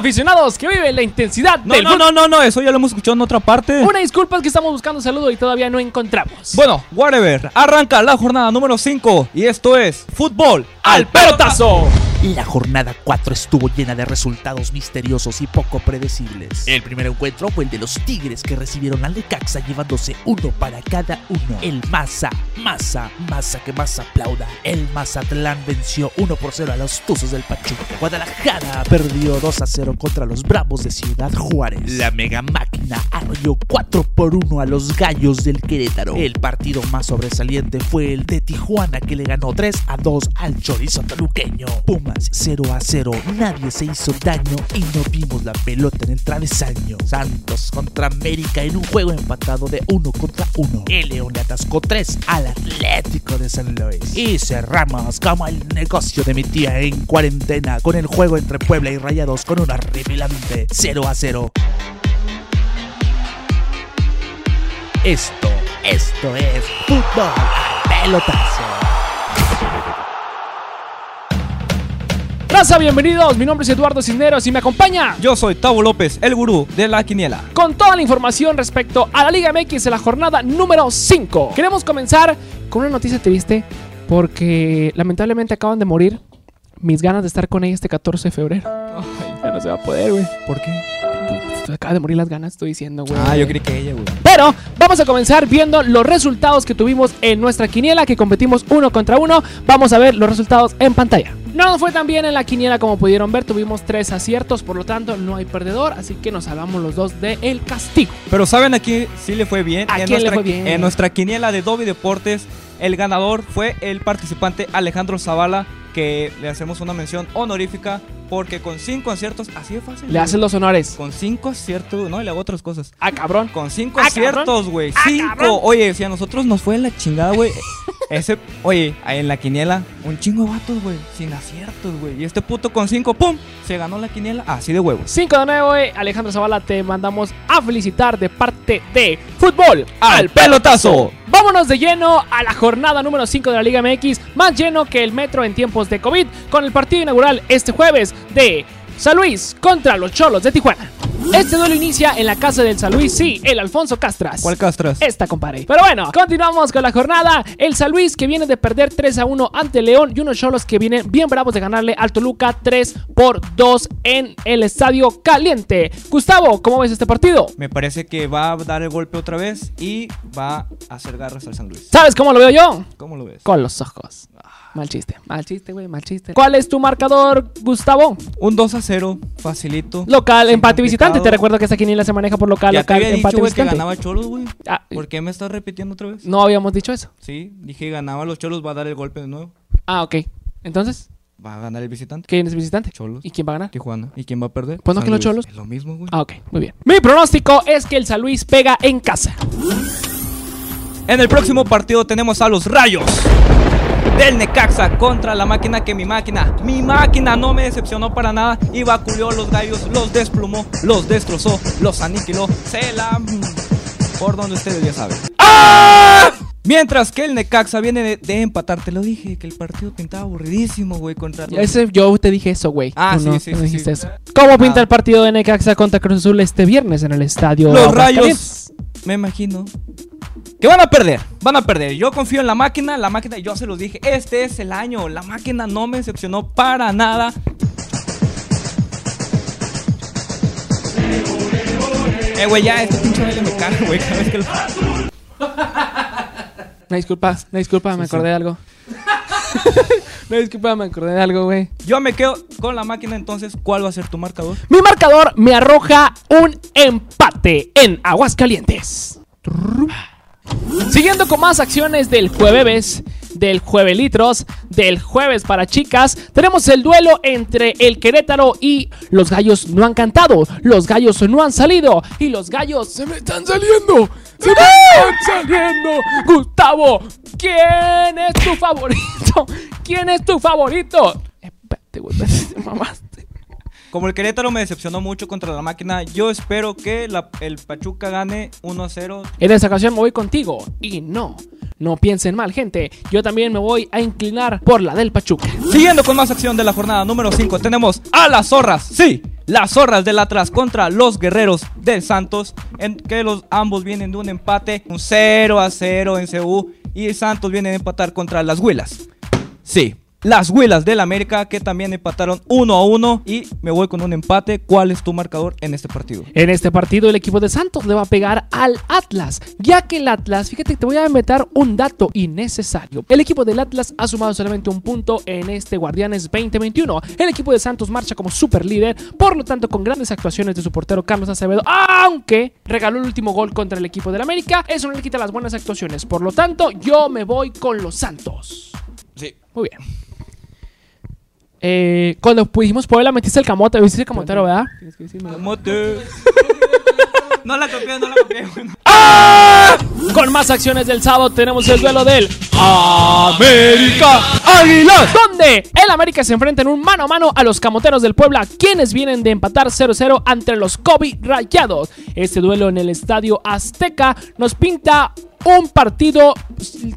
aficionados que viven la intensidad No, del no, no, no, no, eso ya lo hemos escuchado en otra parte. Una disculpa es que estamos buscando saludo y todavía no encontramos. Bueno, whatever. Arranca la jornada número 5 y esto es fútbol ¡Al pelotazo! La jornada 4 estuvo llena de resultados misteriosos y poco predecibles. El primer encuentro fue el de los Tigres que recibieron al Necaxa llevándose uno para cada uno. El Maza, Maza, Maza que más aplauda. El Mazatlán venció 1 por 0 a los Tuzos del Pachuca. Guadalajara perdió 2 a 0 contra los Bravos de Ciudad Juárez. La Mega Máquina arrolló 4 por 1 a los Gallos del Querétaro. El partido más sobresaliente fue el de Tijuana que le ganó 3 a 2 al Chorizo Toluqueño. Pumas 0 a 0, nadie se hizo daño y no vimos la pelota en el travesaño. Santos contra América en un juego empatado de 1 contra 1. El León le atascó 3 al Atlético de San Luis. Y cerramos como el negocio de mi tía en cuarentena con el juego entre Puebla y Rayados con un horripilante 0 a 0. Esto, esto es fútbol al pelotazo. Raza, bienvenidos. Mi nombre es Eduardo Cisneros y me acompaña Yo soy Tavo López, el gurú de la quiniela. con toda la información respecto a la Liga MX en la jornada número 5. Queremos comenzar con una noticia triste porque lamentablemente acaban de morir mis ganas de estar con ella este 14 de febrero. Ay, ya no se va a poder, güey. ¿Por qué? Acaban de morir las ganas, estoy diciendo, güey. Ah, yo creí que ella, güey. Pero vamos a comenzar viendo los resultados que tuvimos en nuestra quiniela, que competimos uno contra uno. Vamos a ver los resultados en pantalla. No nos fue tan bien en la quiniela como pudieron ver, tuvimos tres aciertos, por lo tanto no hay perdedor, así que nos salvamos los dos del castigo. Pero ¿saben aquí sí le fue bien? ¿A en quién le nuestra, fue bien? En nuestra quiniela de Dobby Deportes, el ganador fue el participante Alejandro Zavala, que le hacemos una mención honorífica porque con cinco aciertos, así de fácil. Le güey. haces los honores. Con cinco aciertos, no, y le hago otras cosas. Ah, cabrón. Con cinco Ah, aciertos, güey. Ah, cinco. cabrón. Oye, si a nosotros nos fue la chingada, güey. Ese, oye, ahí en la quiniela, un chingo de vatos, güey. Sin aciertos, güey. Y este puto con cinco, ¡pum! Se ganó la quiniela así de huevos. 5 de 9, Alejandro Zavala, te mandamos a felicitar de parte de Fútbol ¡Al pelotazo! Vámonos de lleno a la jornada número 5 de la Liga MX, más lleno que el metro en tiempos de COVID, con el partido inaugural este jueves de San Luis contra los Cholos de Tijuana. Este duelo inicia en la casa del San Luis, sí, el Alfonso Castras. ¿Cuál castras? Esta, compadre. Pero bueno, continuamos con la jornada. El San Luis que viene de perder 3 a 1 ante León y unos Cholos que vienen bien bravos de ganarle al Toluca 3 por 2 en el Estadio Caliente. Gustavo, ¿cómo ves este partido? Me parece que va a dar el golpe otra vez y va a hacer garras al San Luis. ¿Sabes cómo lo veo yo? ¿Cómo lo ves? Con los ojos. Mal chiste, mal chiste, güey, mal chiste. ¿Cuál es tu marcador, Gustavo? Un 2 a 0, facilito. Local, Sin empate visitante. Te recuerdo que esta quiniela se maneja por local, Ya te había dicho, empate güey, que visitante. ganaba Cholos, güey. Ah, ¿Por qué me estás repitiendo otra vez? no habíamos dicho eso. Sí, dije ganaba los Cholos, va a dar el golpe de nuevo. Ah, ok. Entonces, Va a ganar el visitante. ¿quién es visitante? Cholos. ¿Y quién va a ganar? Tijuana. ¿Y quién va a perder? Pues no San que los Luis. Cholos. Es lo mismo, güey. Ah, ok, muy bien. Mi pronóstico es que el San Luis pega en casa. En el próximo partido tenemos a los Rayos del Necaxa contra la máquina que mi máquina, mi máquina no me decepcionó para nada y vaculeó los gallos, los desplumó, los destrozó, los aniquiló, se la... por donde ustedes ya saben. ¡Ah! Mientras que el Necaxa viene de, de empatar, te lo dije, que el partido pintaba aburridísimo, güey, contra los... Ese, yo te dije eso, güey. Ah, sí, no, sí, sí, dijiste sí. eso. ¿Cómo pinta Ah. el partido de Necaxa contra Cruz Azul este viernes en el estadio? Los? Rayos, me imagino. Que van a perder, van a perder. Yo confío en la máquina, la máquina, yo se los dije, este es el año. La máquina no me decepcionó para nada. Eh, güey, ya, este pinche baile me caga, güey, cada vez que lo... Una disculpa, una disculpa, me acordé de algo. una disculpa, me acordé de algo, güey. Yo me quedo con la máquina, entonces, ¿cuál va a ser tu marcador? Mi marcador me arroja un empate en Aguascalientes. Siguiendo con más acciones del jueves, del juevelitros, del jueves para chicas, tenemos el duelo entre el Querétaro y los gallos no han cantado, los gallos no han salido y los gallos se me están saliendo, se me están saliendo. Gustavo, ¿quién es tu favorito? ¿Quién es tu favorito? Espérate, güey. Como el Querétaro me decepcionó mucho contra la máquina, yo espero que la- el Pachuca gane 1-0. En esta ocasión me voy contigo. Y no, no piensen mal, gente. Yo también me voy a inclinar por la del Pachuca. Siguiendo con más acción de la jornada número 5, tenemos a las zorras. Sí, las zorras del Atlas contra los guerreros del Santos, en que los ambos vienen de un empate, un 0 a 0 en CU y Santos viene a empatar contra las Huilas. Sí, las Huilas del América que también empataron 1 a 1 y me voy con un empate. ¿Cuál es tu marcador en este partido? En este partido el equipo de Santos le va a pegar al Atlas, ya que el Atlas, fíjate, te voy a meter un dato innecesario. El equipo del Atlas ha sumado solamente un punto en este Guardianes 2021. El equipo de Santos marcha como super líder, por lo tanto con grandes actuaciones de su portero Carlos Acevedo, aunque regaló el último gol contra el equipo del América, eso no le quita las buenas actuaciones. Por lo tanto, yo me voy con los Santos. Sí. Muy bien. Eh, cuando pusimos Puebla metiste el camote, viste el camotero, ¿verdad? Camote. no la copié, no la copié. bueno. ¡Ah! Con más acciones del sábado tenemos el duelo del América Águilas, donde el América se enfrenta en un mano a mano a los camoteros del Puebla, quienes vienen de empatar 0-0 ante los Kobe Rayados. Este duelo en el Estadio Azteca nos pinta un partido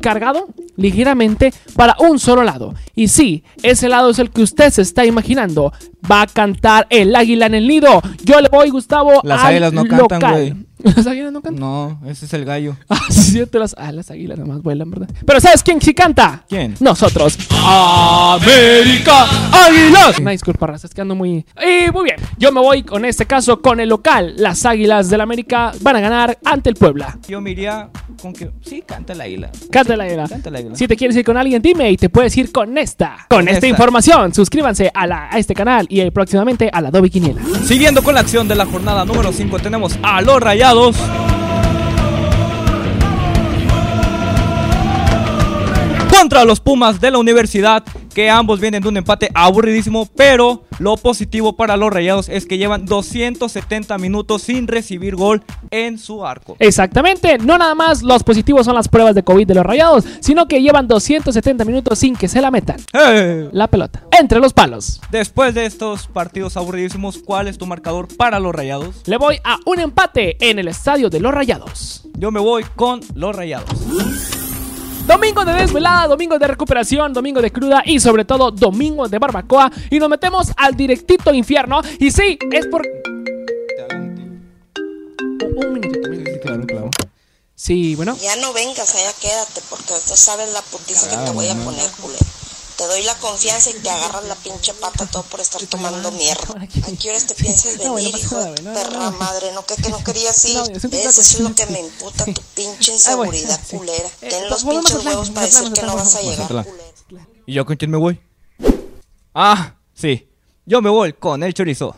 cargado ligeramente para un solo lado. Y sí, ese lado es el que usted se está imaginando. Va a cantar el águila en el nido. Yo le voy, Gustavo, Las al águilas no cantan, local. güey. Las águilas no cantan. No, ese es el gallo. Ah, sí, cierto, las, ah, las águilas nomás vuelan, ¿verdad? Pero ¿sabes quién sí canta? ¿Quién? Nosotros. América Águilas. Una disculpa, raza, es que ando muy... Y muy bien, yo me voy con este caso con el local. Las águilas del América van a ganar ante el Puebla. Yo me iría con que. Sí, canta el águila. Canta la águila. Canta el águila. Si te quieres ir con alguien, dime y te puedes ir con esta. Con esta esta. información, suscríbanse a, la, a este canal y eh, próximamente a la Adobe Quiniela. Siguiendo con la acción de la jornada número 5, tenemos a los Rayados. Contra los Pumas de la universidad, que ambos vienen de un empate aburridísimo, pero lo positivo para los Rayados es que llevan 270 minutos sin recibir gol en su arco. Exactamente, no nada más los positivos son las pruebas de COVID de los rayados, sino que llevan 270 minutos sin que se la metan. ¡Eh! La pelota, entre los palos. Después de estos partidos aburridísimos, ¿cuál es tu marcador para los Rayados? Le voy a un empate en el estadio de los rayados. Yo me voy con los Rayados. Domingo de desvelada, domingo de recuperación, domingo de cruda y sobre todo domingo de barbacoa. Y nos metemos al directito infierno. Y sí, es por. Un, un minutito, un minutito. Sí, bueno. Ya no vengas, allá quédate, porque tú sabes la putiza que te voy a poner, culero. Te doy la confianza y te agarras la pinche pata todo por estar tomando mierda. ¿A qué horas te piensas No, bueno, venir, hijo de perra no. madre? ¿No que, que no querías ir? ¿Ves? Eso es lo que me imputa, tu pinche Ah, bueno, inseguridad sí. culera. Eh, Ten los pinches huevos para decir que no vas a llegar, culero. ¿Y yo con quién me voy? Ah, sí. Yo me voy con el chorizo.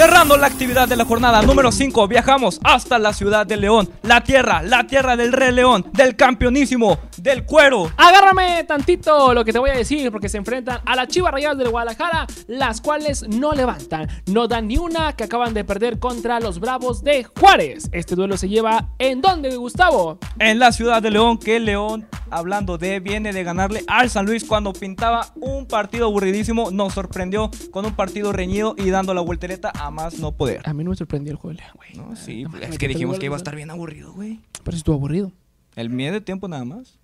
Cerrando la actividad de la jornada número 5, viajamos hasta la ciudad de León, la tierra, la tierra del Rey León, del campeonísimo, del cuero. Agárrame tantito lo que te voy a decir, porque se enfrentan a las Chivas Rayadas del Guadalajara, las cuales no levantan, no dan ni una que acaban de perder contra los Bravos de Juárez. Este duelo se lleva en dónde, Gustavo? En la ciudad de León, que León, hablando de, viene de ganarle al San Luis cuando pintaba un partido aburridísimo, nos sorprendió con un partido reñido y dando la voltereta a más no poder. A mí no me sorprendió el juego de güey. No, sí, No es que dijimos que iba a el- estar bien aburrido, güey. Pero estuvo aburrido. El miedo de tiempo nada más.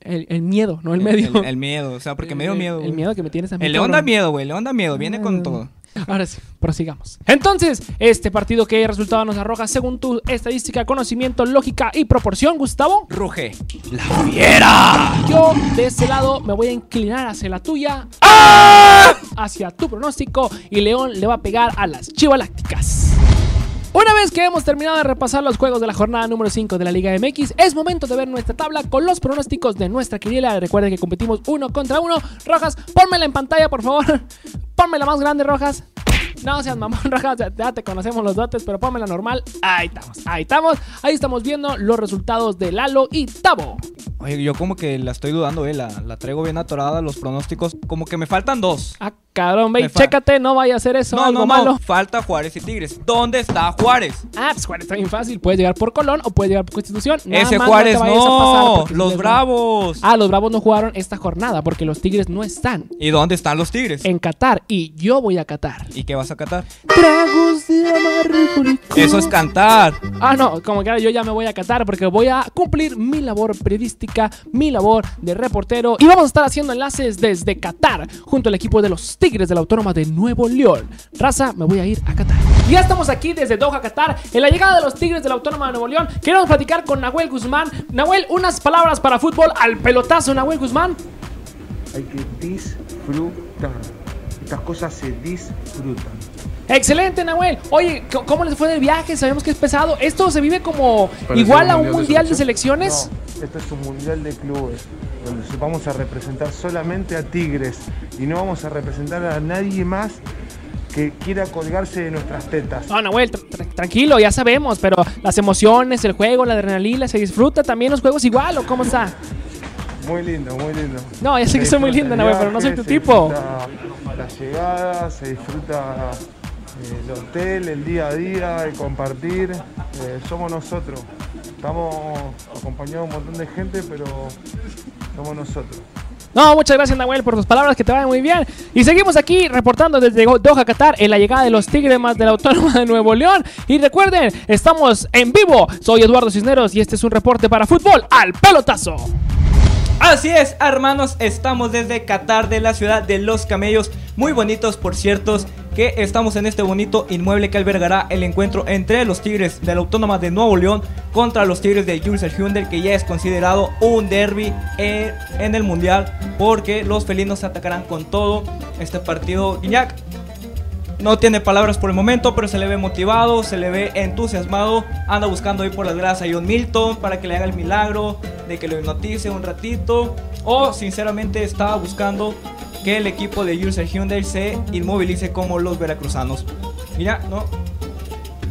El, el miedo, no el medio. El, el miedo, o sea, porque me dio El- miedo. El, miedo que me tienes a mí. El León da miedo, güey. León da miedo, viene con Ah. todo. Ahora sí, prosigamos. Entonces, este partido, ¿qué resultado nos arroja según tu estadística, conocimiento, lógica y proporción, Gustavo? Ruge. ¡La fiera! Yo de este lado me voy a inclinar hacia la tuya, ¡Ah! hacia tu pronóstico, y León le va a pegar a las chivalácticas. Una vez que hemos terminado de repasar los juegos de la jornada número 5 de la Liga MX, es momento de ver nuestra tabla con los pronósticos de nuestra quiniela. Recuerden que competimos uno contra uno. Rojas, pónmela en pantalla, por favor. Pónmela más grande, Rojas. No seas mamón, Rojas, ya, te conocemos los dotes, pero pónmela normal. Ahí estamos, ahí estamos. Ahí estamos viendo los resultados de Lalo y Tavo. Oye, yo como que la estoy dudando, eh. La, la traigo bien atorada, los pronósticos. Como que me faltan dos. Ah, cabrón, ve, chécate, no vaya a hacer eso, no, algo no, malo. no. Falta Juárez y Tigres. ¿Dónde está Juárez? Ah, pues Juárez está bien fácil. Puedes llegar por Colón o puedes llegar por Constitución. Nada Ese más Juárez te vayas a pasar no. porque Los Bravos. Ah, los Bravos no jugaron esta jornada porque los Tigres no están ¿Y dónde están los Tigres? en Qatar y yo voy a Qatar. ¿Y qué vas a catar? Tragos de amargo. Eso es cantar. Ah, no, como que ahora yo ya me voy a Qatar porque voy a cumplir mi labor periodística, mi labor de reportero y vamos a estar haciendo enlaces desde Qatar junto al equipo de los Tigres de la Autónoma de Nuevo León. Raza, me voy a ir a Qatar. Ya estamos aquí desde Doha, Qatar, en la llegada de los Tigres de la Autónoma de Nuevo León. Queremos platicar con Nahuel Guzmán. Nahuel, unas palabras para fútbol al pelotazo, Nahuel Guzmán. Hay que disfrutar. Estas cosas se disfrutan. Excelente, Nahuel. Oye, ¿cómo les fue del viaje? Sabemos que es pesado. ¿Esto se vive como igual a un mundial de selecciones? No, esto es un mundial de clubes, donde vamos a representar solamente a Tigres y no vamos a representar a nadie más que quiera colgarse de nuestras tetas. No, Nahuel, tranquilo, ya sabemos, pero las emociones, el juego, la adrenalina, ¿se disfruta también los juegos igual o cómo está? Muy lindo, muy lindo. No, ya sé que soy muy lindo, Nahuel, pero no soy tu tipo. La llegada, se disfruta el hotel, el día a día, el compartir, eh, somos nosotros. Estamos acompañados de un montón de gente, pero somos nosotros. No, muchas gracias Nahuel por tus palabras, que te vayan muy bien. Y seguimos aquí reportando desde Doha, Qatar, en la llegada de los Tigres más de la Autónoma de Nuevo León. Y recuerden, estamos en vivo. Soy Eduardo Cisneros y este es un reporte para fútbol al pelotazo. Así es, hermanos, estamos desde Qatar, de la ciudad de Los Camellos, muy bonitos por cierto, que estamos en este bonito inmueble que albergará el encuentro entre los Tigres de la Autónoma de Nuevo León contra los Tigres de Jules Hyundai, que ya es considerado un derby en, el Mundial, porque los felinos se atacarán con todo este partido. No tiene palabras por el momento, pero se le ve motivado, se le ve entusiasmado. Anda buscando ahí por las gradas a John Milton para que le haga el milagro de que lo hipnotice un ratito. O sinceramente estaba buscando que el equipo de User Hyundai se inmovilice como los veracruzanos. Mira, no.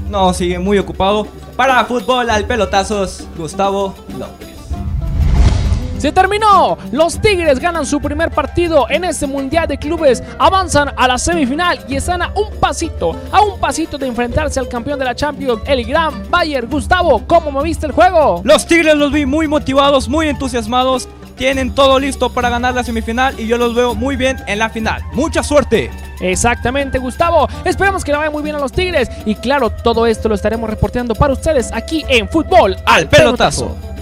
No, sigue muy ocupado. Para fútbol al pelotazos, Gustavo López. Se terminó. Los Tigres ganan su primer partido en este Mundial de Clubes. Avanzan a la semifinal y están a un pasito, a un pasito de enfrentarse al campeón de la Champions, el gran Bayer. Gustavo, ¿cómo me viste el juego? Los Tigres los vi muy motivados, muy entusiasmados. Tienen todo listo para ganar la semifinal y yo los veo muy bien en la final. Mucha suerte. Exactamente, Gustavo. Esperamos que le vaya muy bien a los Tigres. Y claro, todo esto lo estaremos reporteando para ustedes aquí en Fútbol al pelotazo.